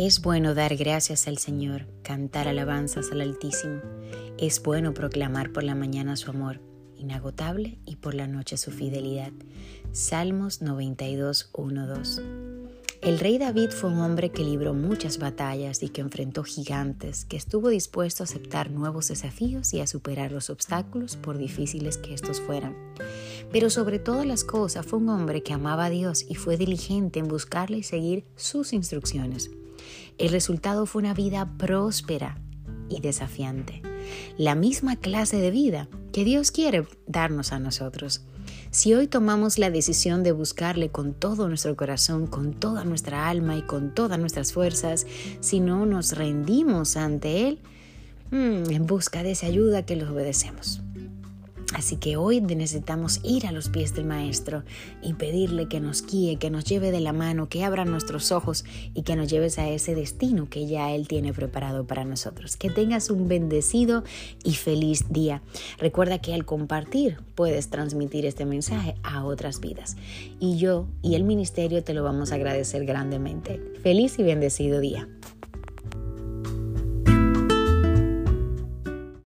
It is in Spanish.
Es bueno dar gracias al Señor, cantar alabanzas al Altísimo. Es bueno proclamar por la mañana su amor inagotable y por la noche su fidelidad. Salmos 92, 1, 2. El rey David fue un hombre que libró muchas batallas y que enfrentó gigantes, que estuvo dispuesto a aceptar nuevos desafíos y a superar los obstáculos por difíciles que estos fueran. Pero sobre todas las cosas fue un hombre que amaba a Dios y fue diligente en buscarle y seguir sus instrucciones. El resultado fue una vida próspera y desafiante. La misma clase de vida que Dios quiere darnos a nosotros. Si hoy tomamos la decisión de buscarle con todo nuestro corazón, con toda nuestra alma y con todas nuestras fuerzas, si no nos rendimos ante Él, mm, en busca de esa ayuda que los obedecemos. Así que hoy necesitamos ir a los pies del Maestro y pedirle que nos guíe, que nos lleve de la mano, que abra nuestros ojos y que nos lleves a ese destino que ya Él tiene preparado para nosotros. Que tengas un bendecido y feliz día. Recuerda que al compartir puedes transmitir este mensaje a otras vidas. Y yo y el ministerio te lo vamos a agradecer grandemente. Feliz y bendecido día.